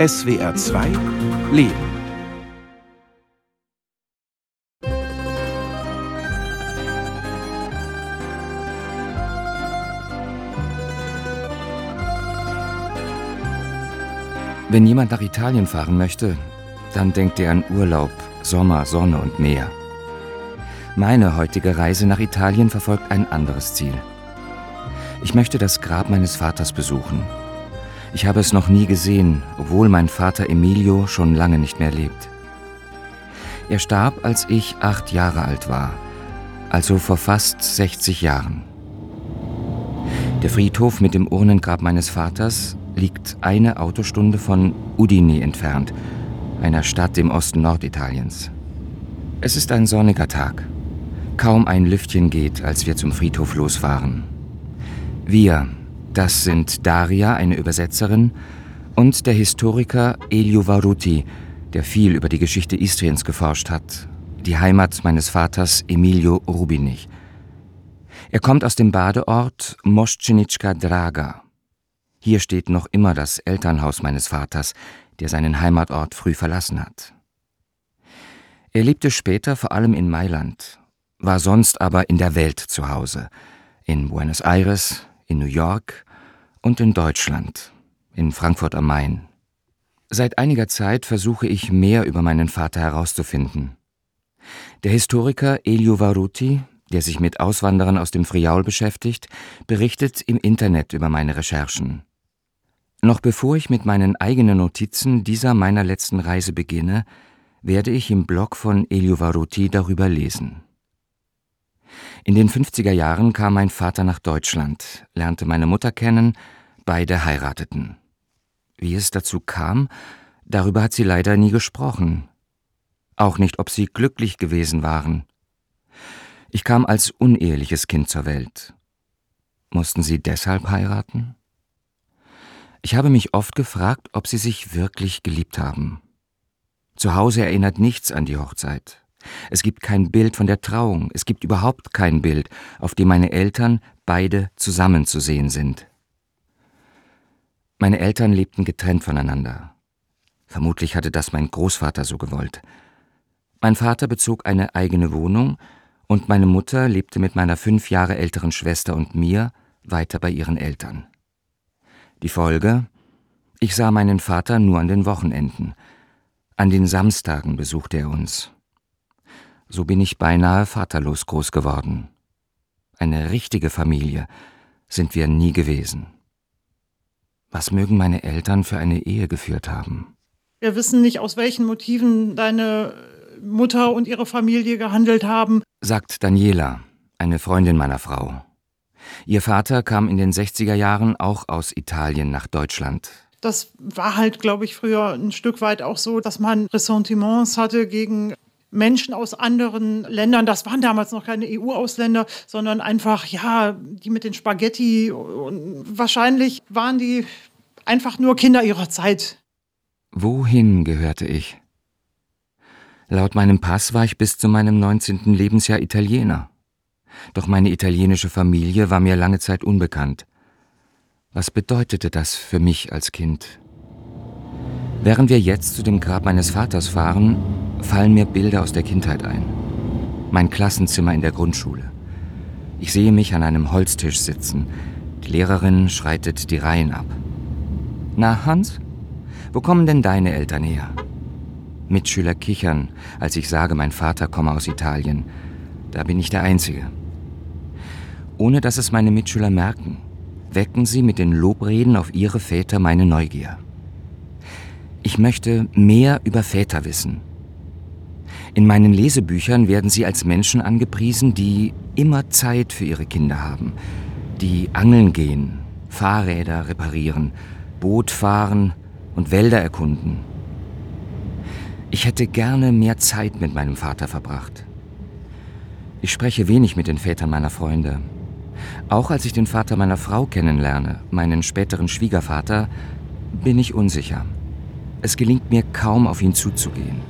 SWR 2 Leben. Wenn jemand nach Italien fahren möchte, dann denkt er an Urlaub, Sommer, Sonne und Meer. Meine heutige Reise nach Italien verfolgt ein anderes Ziel. Ich möchte das Grab meines Vaters besuchen. Ich habe es noch nie gesehen, obwohl mein Vater Emilio schon lange nicht mehr lebt. Er starb, als ich acht Jahre alt war, also vor fast 60 Jahren. Der Friedhof mit dem Urnengrab meines Vaters liegt eine Autostunde von Udine entfernt, einer Stadt im Osten Norditaliens. Es ist ein sonniger Tag. Kaum ein Lüftchen geht, als wir zum Friedhof losfahren. Wir, das sind Daria, eine Übersetzerin, und der Historiker Elio Varuti, der viel über die Geschichte Istriens geforscht hat, die Heimat meines Vaters Emilio Rubinich. Er kommt aus dem Badeort Moschenitschka Draga. Hier steht noch immer das Elternhaus meines Vaters, der seinen Heimatort früh verlassen hat. Er lebte später vor allem in Mailand, war sonst aber in der Welt zu Hause, in Buenos Aires, in New York und in Deutschland, in Frankfurt am Main. Seit einiger Zeit versuche ich mehr über meinen Vater herauszufinden. Der Historiker Elio Varuti, der sich mit Auswanderern aus dem Friaul beschäftigt, berichtet im Internet über meine Recherchen. Noch bevor ich mit meinen eigenen Notizen dieser meiner letzten Reise beginne, werde ich im Blog von Elio Varuti darüber lesen. In den 50er Jahren kam mein Vater nach Deutschland, lernte meine Mutter kennen, beide heirateten. Wie es dazu kam, darüber hat sie leider nie gesprochen. Auch nicht, ob sie glücklich gewesen waren. Ich kam als uneheliches Kind zur Welt. Mussten sie deshalb heiraten? Ich habe mich oft gefragt, ob sie sich wirklich geliebt haben. Zu Hause erinnert nichts an die Hochzeit. Es gibt kein Bild von der Trauung, es gibt überhaupt kein Bild, auf dem meine Eltern beide zusammen zu sehen sind. Meine Eltern lebten getrennt voneinander. Vermutlich hatte das mein Großvater so gewollt. Mein Vater bezog eine eigene Wohnung und meine Mutter lebte mit meiner fünf Jahre älteren Schwester und mir weiter bei ihren Eltern. Die Folge? Ich sah meinen Vater nur an den Wochenenden. An den Samstagen besuchte er uns. So bin ich beinahe vaterlos groß geworden. Eine richtige Familie sind wir nie gewesen. Was mögen meine Eltern für eine Ehe geführt haben? Wir wissen nicht, aus welchen Motiven deine Mutter und ihre Familie gehandelt haben, sagt Daniela, eine Freundin meiner Frau. Ihr Vater kam in den 60er Jahren auch aus Italien nach Deutschland. Das war halt, glaube ich, früher ein Stück weit auch so, dass man Ressentiments hatte gegen Menschen aus anderen Ländern, das waren damals noch keine EU-Ausländer, sondern einfach, ja, die mit den Spaghetti. Und wahrscheinlich waren die einfach nur Kinder ihrer Zeit. Wohin gehörte ich? Laut meinem Pass war ich bis zu meinem 19. Lebensjahr Italiener. Doch meine italienische Familie war mir lange Zeit unbekannt. Was bedeutete das für mich als Kind? Während wir jetzt zu dem Grab meines Vaters fahren, fallen mir Bilder aus der Kindheit ein. Mein Klassenzimmer in der Grundschule. Ich sehe mich an einem Holztisch sitzen. Die Lehrerin schreitet die Reihen ab. Na, Hans, wo kommen denn deine Eltern her? Mitschüler kichern, als ich sage, mein Vater komme aus Italien. Da bin ich der Einzige. Ohne dass es meine Mitschüler merken, wecken sie mit den Lobreden auf ihre Väter meine Neugier. Ich möchte mehr über Väter wissen in meinen Lesebüchern werden sie als Menschen angepriesen, die immer Zeit für ihre Kinder haben, die angeln gehen, Fahrräder reparieren, Boot fahren und Wälder erkunden. Ich hätte gerne mehr Zeit mit meinem Vater verbracht. Ich spreche wenig mit den Vätern meiner Freunde. Auch als ich den Vater meiner Frau kennenlerne, meinen späteren Schwiegervater, bin ich unsicher. Es gelingt mir kaum, auf ihn zuzugehen.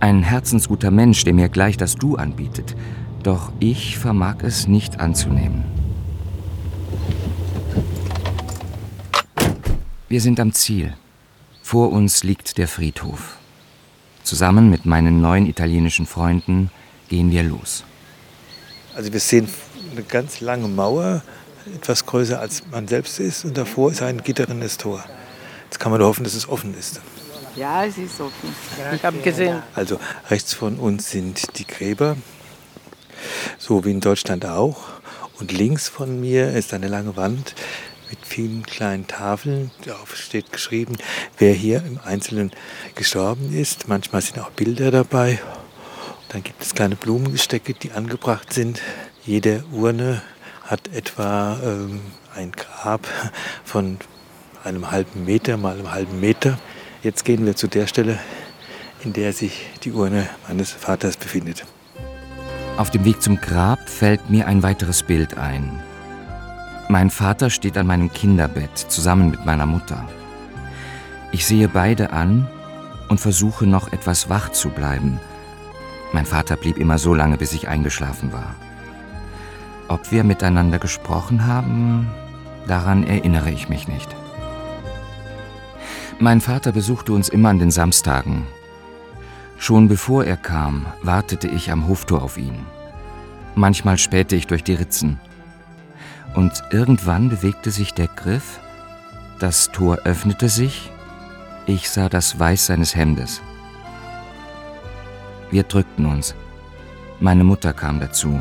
Ein herzensguter Mensch, der mir gleich das Du anbietet. Doch ich vermag es nicht anzunehmen. Wir sind am Ziel. Vor uns liegt der Friedhof. Zusammen mit meinen neuen italienischen Freunden gehen wir los. Also wir sehen eine ganz lange Mauer, etwas größer als man selbst ist, und davor ist ein gitterndes Tor. Jetzt kann man nur hoffen, dass es offen ist. Ja, es ist offen. Ich habe gesehen. Also rechts von uns sind die Gräber, so wie in Deutschland auch. Und links von mir ist eine lange Wand mit vielen kleinen Tafeln. Darauf steht geschrieben, wer hier im Einzelnen gestorben ist. Manchmal sind auch Bilder dabei. Dann gibt es kleine Blumengestecke, die angebracht sind. Jede Urne hat etwa ähm, ein Grab von einem halben Meter mal einem halben Meter. Jetzt gehen wir zu der Stelle, in der sich die Urne meines Vaters befindet. Auf dem Weg zum Grab fällt mir ein weiteres Bild ein. Mein Vater steht an meinem Kinderbett zusammen mit meiner Mutter. Ich sehe beide an und versuche noch etwas wach zu bleiben. Mein Vater blieb immer so lange, bis ich eingeschlafen war. Ob wir miteinander gesprochen haben, daran erinnere ich mich nicht. Mein Vater besuchte uns immer an den Samstagen. Schon bevor er kam, wartete ich am Hoftor auf ihn. Manchmal spähte ich durch die Ritzen. Und irgendwann bewegte sich der Griff, das Tor öffnete sich, ich sah das Weiß seines Hemdes. Wir drückten uns. Meine Mutter kam dazu.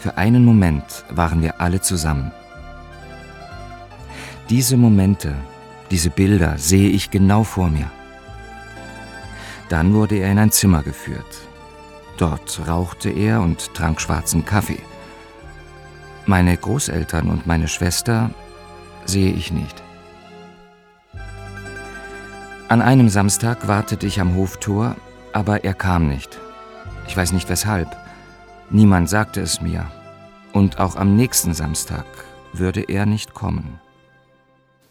Für einen Moment waren wir alle zusammen. Diese Momente, diese Bilder sehe ich genau vor mir. Dann wurde er in ein Zimmer geführt. Dort rauchte er und trank schwarzen Kaffee. Meine Großeltern und meine Schwester sehe ich nicht. An einem Samstag wartete ich am Hoftor, aber er kam nicht. Ich weiß nicht weshalb. Niemand sagte es mir. Und auch am nächsten Samstag würde er nicht kommen.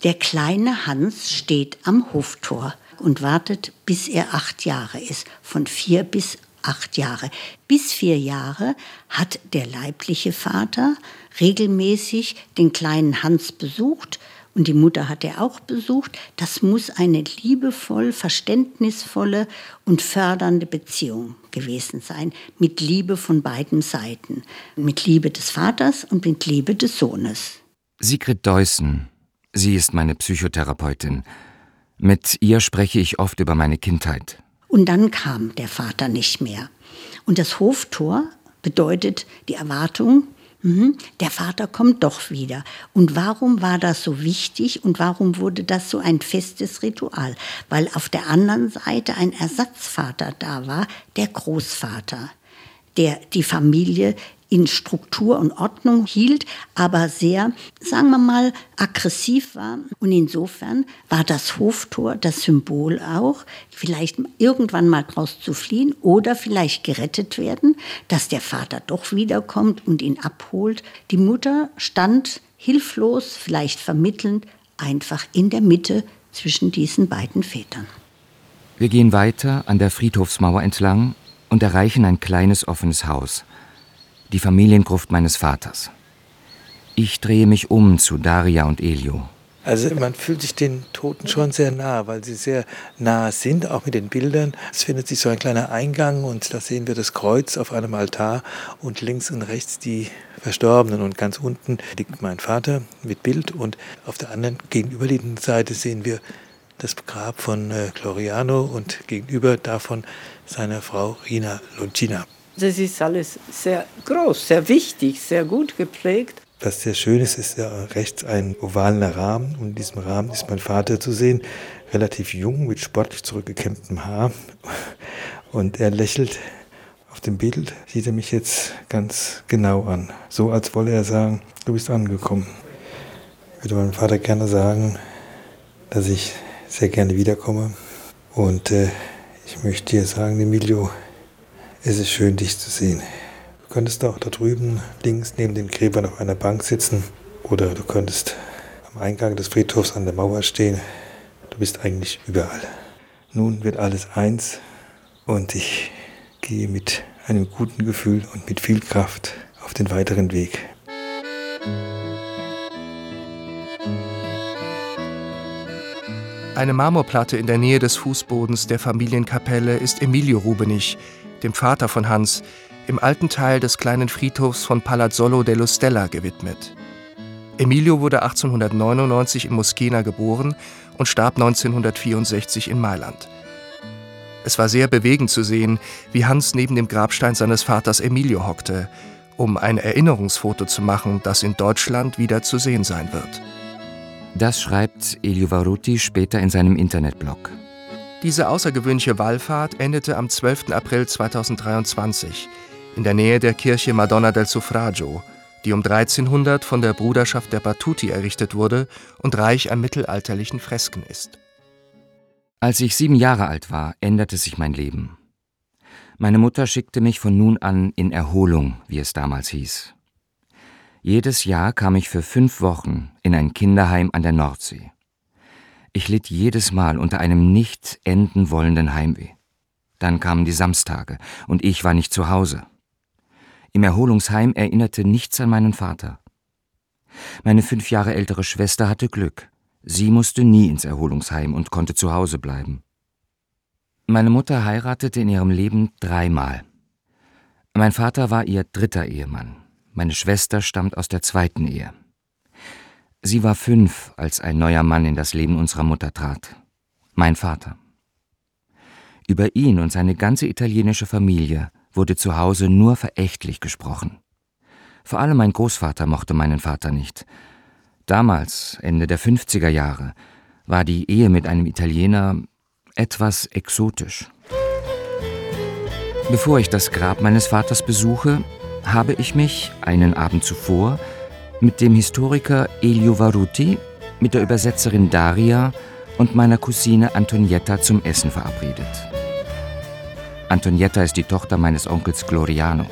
Der kleine Hans steht am Hoftor und wartet, bis er acht Jahre ist, von vier bis acht Jahre. Bis vier Jahre hat der leibliche Vater regelmäßig den kleinen Hans besucht, und die Mutter hat er auch besucht. Das muss eine liebevoll, verständnisvolle und fördernde Beziehung gewesen sein, mit Liebe von beiden Seiten, mit Liebe des Vaters und mit Liebe des Sohnes. Sigrid Deussen, sie ist meine Psychotherapeutin. Mit ihr spreche ich oft über meine Kindheit. Und dann kam der Vater nicht mehr. Und das Hoftor bedeutet die Erwartung, Mhm. Der Vater kommt doch wieder. Und warum war das so wichtig und warum wurde das so ein festes Ritual? Weil auf der anderen Seite ein Ersatzvater da war, der Großvater, der die Familie in Struktur und Ordnung hielt, aber sehr, sagen wir mal, aggressiv war. Und insofern war das Hoftor das Symbol auch, vielleicht irgendwann mal draus zu fliehen oder vielleicht gerettet werden, dass der Vater doch wiederkommt und ihn abholt. Die Mutter stand hilflos, vielleicht vermittelnd, einfach in der Mitte zwischen diesen beiden Vätern. Wir gehen weiter an der Friedhofsmauer entlang und erreichen ein kleines offenes Haus die Familiengruft meines Vaters. Ich drehe mich um zu Daria und Elio. Also man fühlt sich den Toten schon sehr nah, weil sie sehr nah sind, auch mit den Bildern. Es findet sich so ein kleiner Eingang und da sehen wir das Kreuz auf einem Altar und links und rechts die Verstorbenen und ganz unten liegt mein Vater mit Bild und auf der anderen gegenüberliegenden Seite sehen wir das Grab von äh, Gloriano und gegenüber davon seiner Frau Rina Loncina. Das ist alles sehr groß, sehr wichtig, sehr gut geprägt. Was sehr schön ist, ist ja rechts ein ovaler Rahmen und in diesem Rahmen ist mein Vater zu sehen, relativ jung mit sportlich zurückgekämmtem Haar und er lächelt. Auf dem Bild sieht er mich jetzt ganz genau an, so als wolle er sagen, du bist angekommen. Ich würde meinem Vater gerne sagen, dass ich sehr gerne wiederkomme und äh, ich möchte dir sagen, Emilio, es ist schön, dich zu sehen. Du könntest auch da drüben links neben den Gräbern auf einer Bank sitzen oder du könntest am Eingang des Friedhofs an der Mauer stehen. Du bist eigentlich überall. Nun wird alles eins und ich gehe mit einem guten Gefühl und mit viel Kraft auf den weiteren Weg. Eine Marmorplatte in der Nähe des Fußbodens der Familienkapelle ist Emilio Rubenich, dem Vater von Hans, im alten Teil des kleinen Friedhofs von Palazzolo dello Stella gewidmet. Emilio wurde 1899 in Moschena geboren und starb 1964 in Mailand. Es war sehr bewegend zu sehen, wie Hans neben dem Grabstein seines Vaters Emilio hockte, um ein Erinnerungsfoto zu machen, das in Deutschland wieder zu sehen sein wird. Das schreibt Elio Varuti später in seinem Internetblog. Diese außergewöhnliche Wallfahrt endete am 12. April 2023 in der Nähe der Kirche Madonna del Suffragio, die um 1300 von der Bruderschaft der Battuti errichtet wurde und reich an mittelalterlichen Fresken ist. Als ich sieben Jahre alt war, änderte sich mein Leben. Meine Mutter schickte mich von nun an in Erholung, wie es damals hieß. Jedes Jahr kam ich für fünf Wochen in ein Kinderheim an der Nordsee. Ich litt jedes Mal unter einem nicht enden wollenden Heimweh. Dann kamen die Samstage und ich war nicht zu Hause. Im Erholungsheim erinnerte nichts an meinen Vater. Meine fünf Jahre ältere Schwester hatte Glück. Sie musste nie ins Erholungsheim und konnte zu Hause bleiben. Meine Mutter heiratete in ihrem Leben dreimal. Mein Vater war ihr dritter Ehemann. Meine Schwester stammt aus der zweiten Ehe. Sie war fünf, als ein neuer Mann in das Leben unserer Mutter trat. Mein Vater. Über ihn und seine ganze italienische Familie wurde zu Hause nur verächtlich gesprochen. Vor allem mein Großvater mochte meinen Vater nicht. Damals, Ende der 50er Jahre, war die Ehe mit einem Italiener etwas exotisch. Bevor ich das Grab meines Vaters besuche, habe ich mich einen Abend zuvor mit dem Historiker Elio Varuti, mit der Übersetzerin Daria und meiner Cousine Antonietta zum Essen verabredet. Antonietta ist die Tochter meines Onkels Gloriano.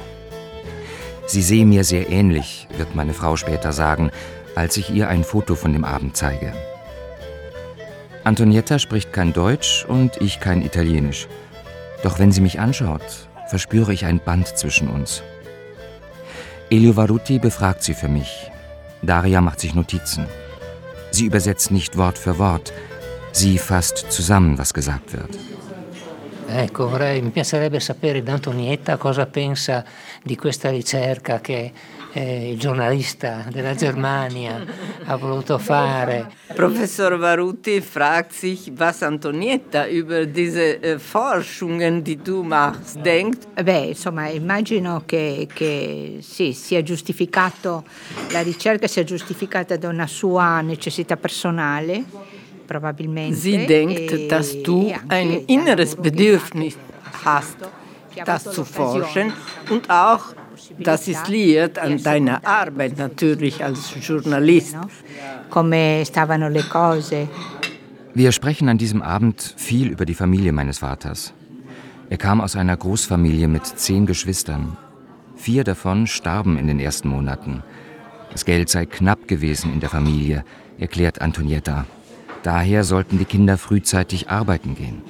Sie sehe mir sehr ähnlich, wird meine Frau später sagen, als ich ihr ein Foto von dem Abend zeige. Antonietta spricht kein Deutsch und ich kein Italienisch. Doch wenn sie mich anschaut, verspüre ich ein Band zwischen uns. Elio Varuti befragt sie für mich. Daria macht sich Notizen. Sie übersetzt nicht Wort für Wort. Sie fasst zusammen, was gesagt wird. Ecco, vorrei, mi piacerebbe sapere da Antonietta cosa pensa di questa ricerca che eh, il giornalista della Germania ha voluto fare. Professor Varuti fragt sich, was Antonietta über diese äh, Forschungen, die du machst, denkt. Beh, insomma, immagino che, che sì, sia giustificato, la ricerca sia giustificata da una sua necessità personale Sie denkt, dass du ein inneres Bedürfnis hast, das zu forschen und auch das ist liiert an deiner Arbeit natürlich als Journalist. Wir sprechen an diesem Abend viel über die Familie meines Vaters. Er kam aus einer Großfamilie mit zehn Geschwistern. Vier davon starben in den ersten Monaten. Das Geld sei knapp gewesen in der Familie, erklärt Antonietta. Daher sollten die Kinder frühzeitig arbeiten gehen.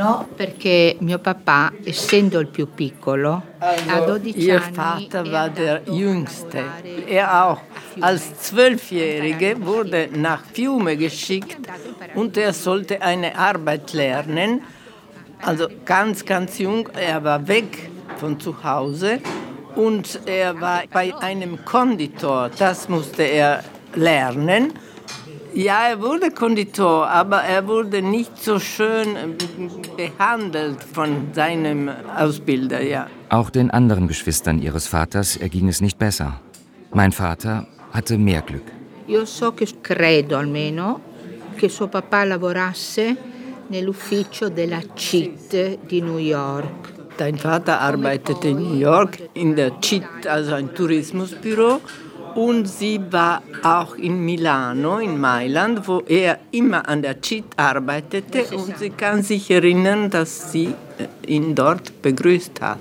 No, perché mio papà, essendo il più piccolo, a 12 Ihr Vater war der Jüngste. Er auch. Als Zwölfjährige wurde nach Fiume geschickt und er sollte eine Arbeit lernen. Also ganz, ganz jung. Er war weg von zu Hause und er war bei einem Konditor. Das musste er lernen. Ja, er wurde Konditor, aber er wurde nicht so schön äh, behandelt von seinem Ausbilder, ja. Auch den anderen Geschwistern ihres Vaters erging es nicht besser. Mein Vater hatte mehr Glück. Io so che credo almeno che suo papà lavorasse nell'ufficio della CIT di New York. Dein Vater arbeitete in New York in der CIT, also ein Tourismusbüro. Und sie war auch in Milano, in Mailand, wo er immer an der CIT arbeitete. Und sie kann sich erinnern, dass sie äh, ihn dort begrüßt hat.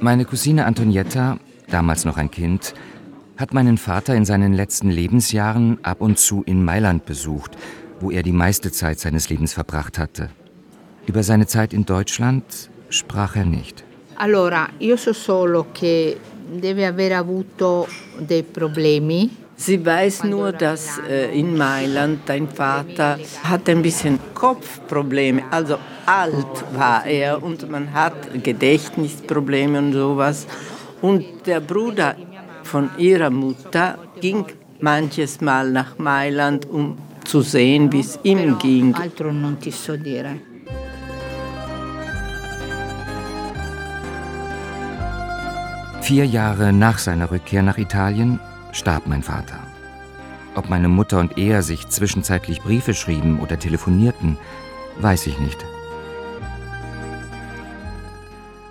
Meine Cousine Antonietta, damals noch ein Kind, hat meinen Vater in seinen letzten Lebensjahren ab und zu in Mailand besucht, wo er die meiste Zeit seines Lebens verbracht hatte. Über seine Zeit in Deutschland sprach er nicht. Allora, io so solo che deve aver avuto dei problemi Sie weiß nur, dass äh, in Mailand dein Vater hat ein bisschen Kopfprobleme, also alt war er und man hat Gedächtnisprobleme und sowas. Und der Bruder von ihrer Mutter ging manches Mal nach Mailand, um zu sehen, wie es ihm ging. Altro non ti so dire. Vier Jahre nach seiner Rückkehr nach Italien starb mein Vater. Ob meine Mutter und er sich zwischenzeitlich Briefe schrieben oder telefonierten, weiß ich nicht.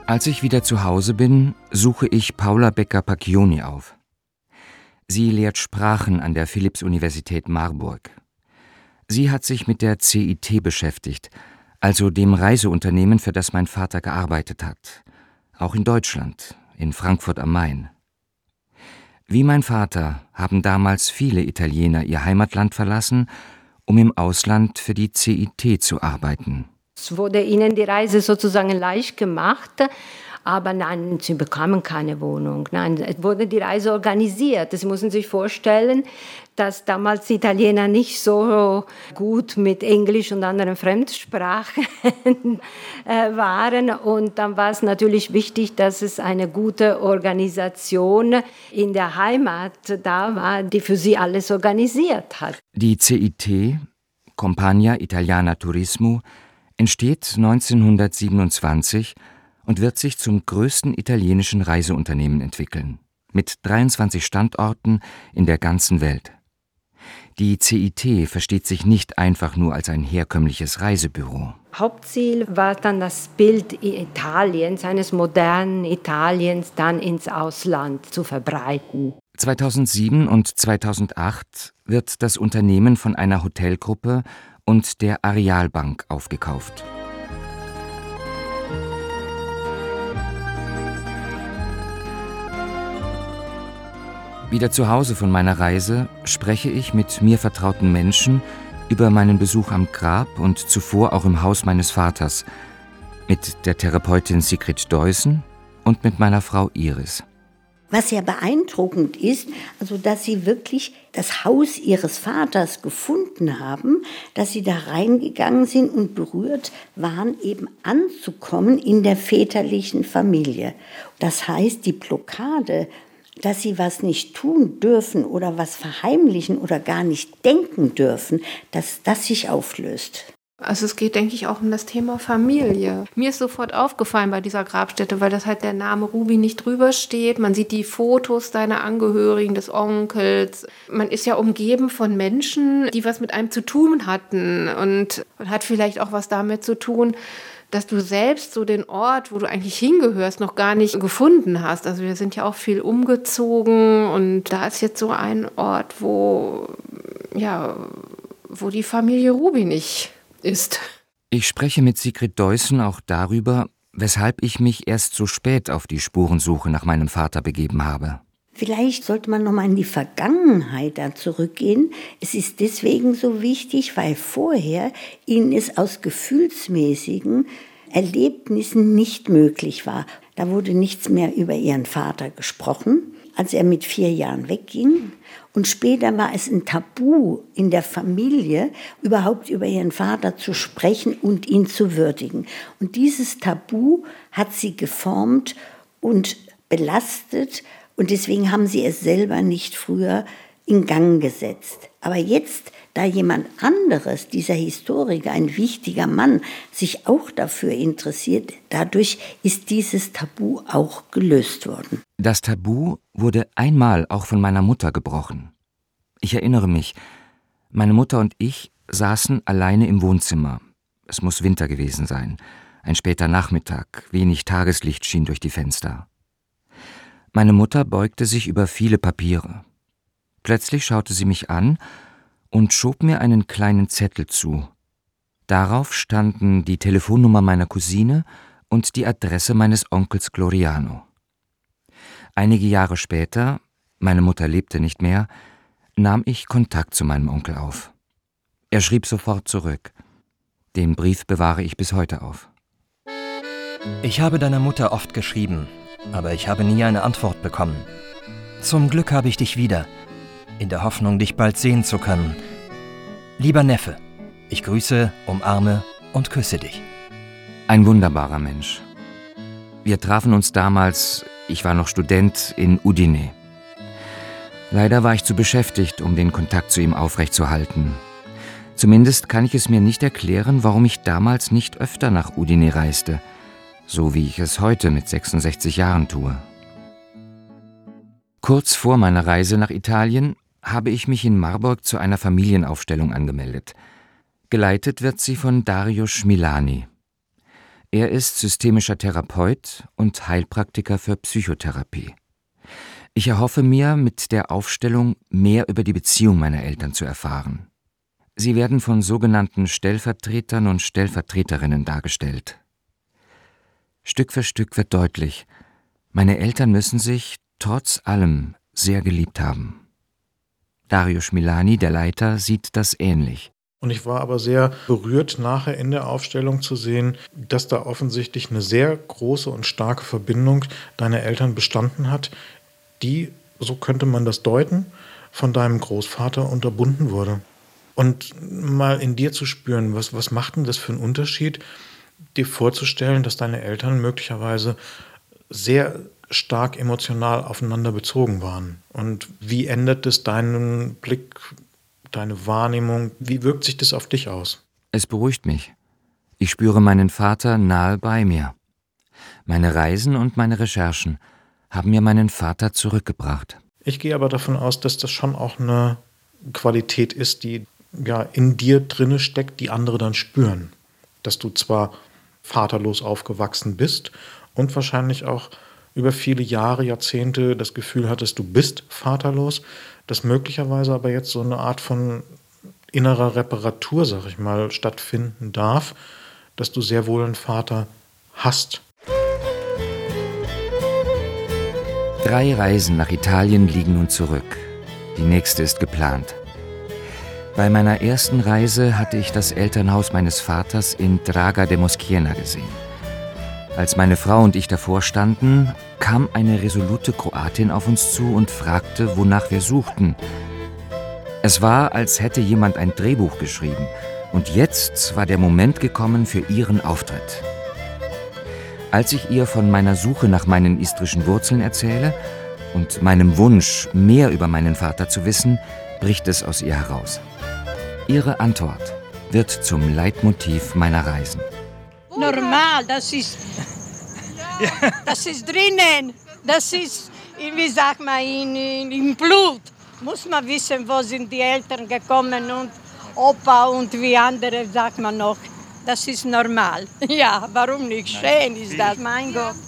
Als ich wieder zu Hause bin, suche ich Paula Becker-Pacchioni auf. Sie lehrt Sprachen an der Philipps-Universität Marburg. Sie hat sich mit der CIT beschäftigt, also dem Reiseunternehmen, für das mein Vater gearbeitet hat. Auch in Deutschland, in Frankfurt am Main. Wie mein Vater haben damals viele Italiener ihr Heimatland verlassen, um im Ausland für die CIT zu arbeiten. Es wurde ihnen die Reise sozusagen leicht gemacht, aber nein, sie bekamen keine Wohnung. Nein, es wurde die Reise organisiert. Sie müssen sich vorstellen, dass damals die Italiener nicht so gut mit Englisch und anderen Fremdsprachen äh, waren. Und dann war es natürlich wichtig, dass es eine gute Organisation in der Heimat da war, die für sie alles organisiert hat. Die CIT, Compagnia Italiana Turismo, entsteht 1927 und wird sich zum größten italienischen Reiseunternehmen entwickeln, mit 23 Standorten in der ganzen Welt. Die CIT versteht sich nicht einfach nur als ein herkömmliches Reisebüro. Hauptziel war dann das Bild Italiens, eines modernen Italiens, dann ins Ausland zu verbreiten. 2007 und 2008 wird das Unternehmen von einer Hotelgruppe und der Arealbank aufgekauft. Wieder zu Hause von meiner Reise spreche ich mit mir vertrauten Menschen über meinen Besuch am Grab und zuvor auch im Haus meines Vaters, mit der Therapeutin Sigrid Deussen und mit meiner Frau Iris. Was ja beeindruckend ist, also dass sie wirklich das Haus ihres Vaters gefunden haben, dass sie da reingegangen sind und berührt waren, eben anzukommen in der väterlichen Familie. Das heißt, die Blockade, dass sie was nicht tun dürfen oder was verheimlichen oder gar nicht denken dürfen, dass das sich auflöst. Also es geht, denke ich, auch um das Thema Familie. Mir ist sofort aufgefallen bei dieser Grabstätte, weil das halt der Name Ruby nicht drüber steht. Man sieht die Fotos deiner Angehörigen, des Onkels. Man ist ja umgeben von Menschen, die was mit einem zu tun hatten und hat vielleicht auch was damit zu tun, dass du selbst so den Ort, wo du eigentlich hingehörst, noch gar nicht gefunden hast. Also wir sind ja auch viel umgezogen und da ist jetzt so ein Ort, wo ja, wo die Familie Ruby nicht ist. Ich spreche mit Sigrid Deussen auch darüber, weshalb ich mich erst so spät auf die Spurensuche nach meinem Vater begeben habe. Vielleicht sollte man noch mal in die Vergangenheit da zurückgehen. Es ist deswegen so wichtig, weil vorher ihnen es aus gefühlsmäßigen Erlebnissen nicht möglich war. Da wurde nichts mehr über ihren Vater gesprochen, als er mit vier Jahren wegging. Und später war es ein Tabu in der Familie, überhaupt über ihren Vater zu sprechen und ihn zu würdigen. Und dieses Tabu hat sie geformt und belastet und deswegen haben sie es selber nicht früher in Gang gesetzt. Aber jetzt, da jemand anderes, dieser Historiker, ein wichtiger Mann, sich auch dafür interessiert, dadurch ist dieses Tabu auch gelöst worden. Das Tabu wurde einmal auch von meiner Mutter gebrochen. Ich erinnere mich, meine Mutter und ich saßen alleine im Wohnzimmer. Es muss Winter gewesen sein. Ein später Nachmittag, wenig Tageslicht schien durch die Fenster. Meine Mutter beugte sich über viele Papiere. Plötzlich schaute sie mich an und schob mir einen kleinen Zettel zu. Darauf standen die Telefonnummer meiner Cousine und die Adresse meines Onkels Gloriano. Einige Jahre später, meine Mutter lebte nicht mehr, nahm ich Kontakt zu meinem Onkel auf. Er schrieb sofort zurück. Den Brief bewahre ich bis heute auf. Ich habe deiner Mutter oft geschrieben, aber ich habe nie eine Antwort bekommen. Zum Glück habe ich dich wieder. In der Hoffnung, dich bald sehen zu können. Lieber Neffe, ich grüße, umarme und küsse dich. Ein wunderbarer Mensch. Wir trafen uns damals, ich war noch Student, in Udine. Leider war ich zu beschäftigt, um den Kontakt zu ihm aufrechtzuerhalten. Zumindest kann ich es mir nicht erklären, warum ich damals nicht öfter nach Udine reiste, so wie ich es heute mit 66 Jahren tue. Kurz vor meiner Reise nach Italien habe ich mich in Marburg zu einer Familienaufstellung angemeldet. Geleitet wird sie von Dario Schmilani. Er ist systemischer Therapeut und Heilpraktiker für Psychotherapie. Ich erhoffe mir, mit der Aufstellung mehr über die Beziehung meiner Eltern zu erfahren. Sie werden von sogenannten Stellvertretern und Stellvertreterinnen dargestellt. Stück für Stück wird deutlich, meine Eltern müssen sich, trotz allem, sehr geliebt haben. Dario Schmilani, der Leiter, sieht das ähnlich. Und ich war aber sehr berührt, nachher in der Aufstellung zu sehen, dass da offensichtlich eine sehr große und starke Verbindung deiner Eltern bestanden hat, die, so könnte man das deuten, von deinem Großvater unterbunden wurde. Und mal in dir zu spüren, was, was macht denn das für einen Unterschied, dir vorzustellen, dass deine Eltern möglicherweise sehr stark emotional aufeinander bezogen waren. Und wie ändert es deinen Blick, deine Wahrnehmung? Wie wirkt sich das auf dich aus? Es beruhigt mich. Ich spüre meinen Vater nahe bei mir. Meine Reisen und meine Recherchen haben mir meinen Vater zurückgebracht. Ich gehe aber davon aus, dass das schon auch eine Qualität ist, die ja in dir drinne steckt, die andere dann spüren. Dass du zwar vaterlos aufgewachsen bist und wahrscheinlich auch über viele Jahre, Jahrzehnte das Gefühl hattest, du bist vaterlos, dass möglicherweise aber jetzt so eine Art von innerer Reparatur, sag ich mal, stattfinden darf, dass du sehr wohl einen Vater hast. Drei Reisen nach Italien liegen nun zurück. Die nächste ist geplant. Bei meiner ersten Reise hatte ich das Elternhaus meines Vaters in Draga de Moschierna gesehen. Als meine Frau und ich davor standen, kam eine resolute Kroatin auf uns zu und fragte, wonach wir suchten. Es war, als hätte jemand ein Drehbuch geschrieben, und jetzt war der Moment gekommen für ihren Auftritt. Als ich ihr von meiner Suche nach meinen istrischen Wurzeln erzähle und meinem Wunsch, mehr über meinen Vater zu wissen, bricht es aus ihr heraus. Ihre Antwort wird zum Leitmotiv meiner Reisen. Normal, das ist, das ist drinnen. Das ist, wie sagt man, in, in, im Blut. Muss man wissen, wo sind die Eltern gekommen und Opa und wie andere, sagt man noch. Das ist normal. Ja, warum nicht? Schön ist das, mein Gott.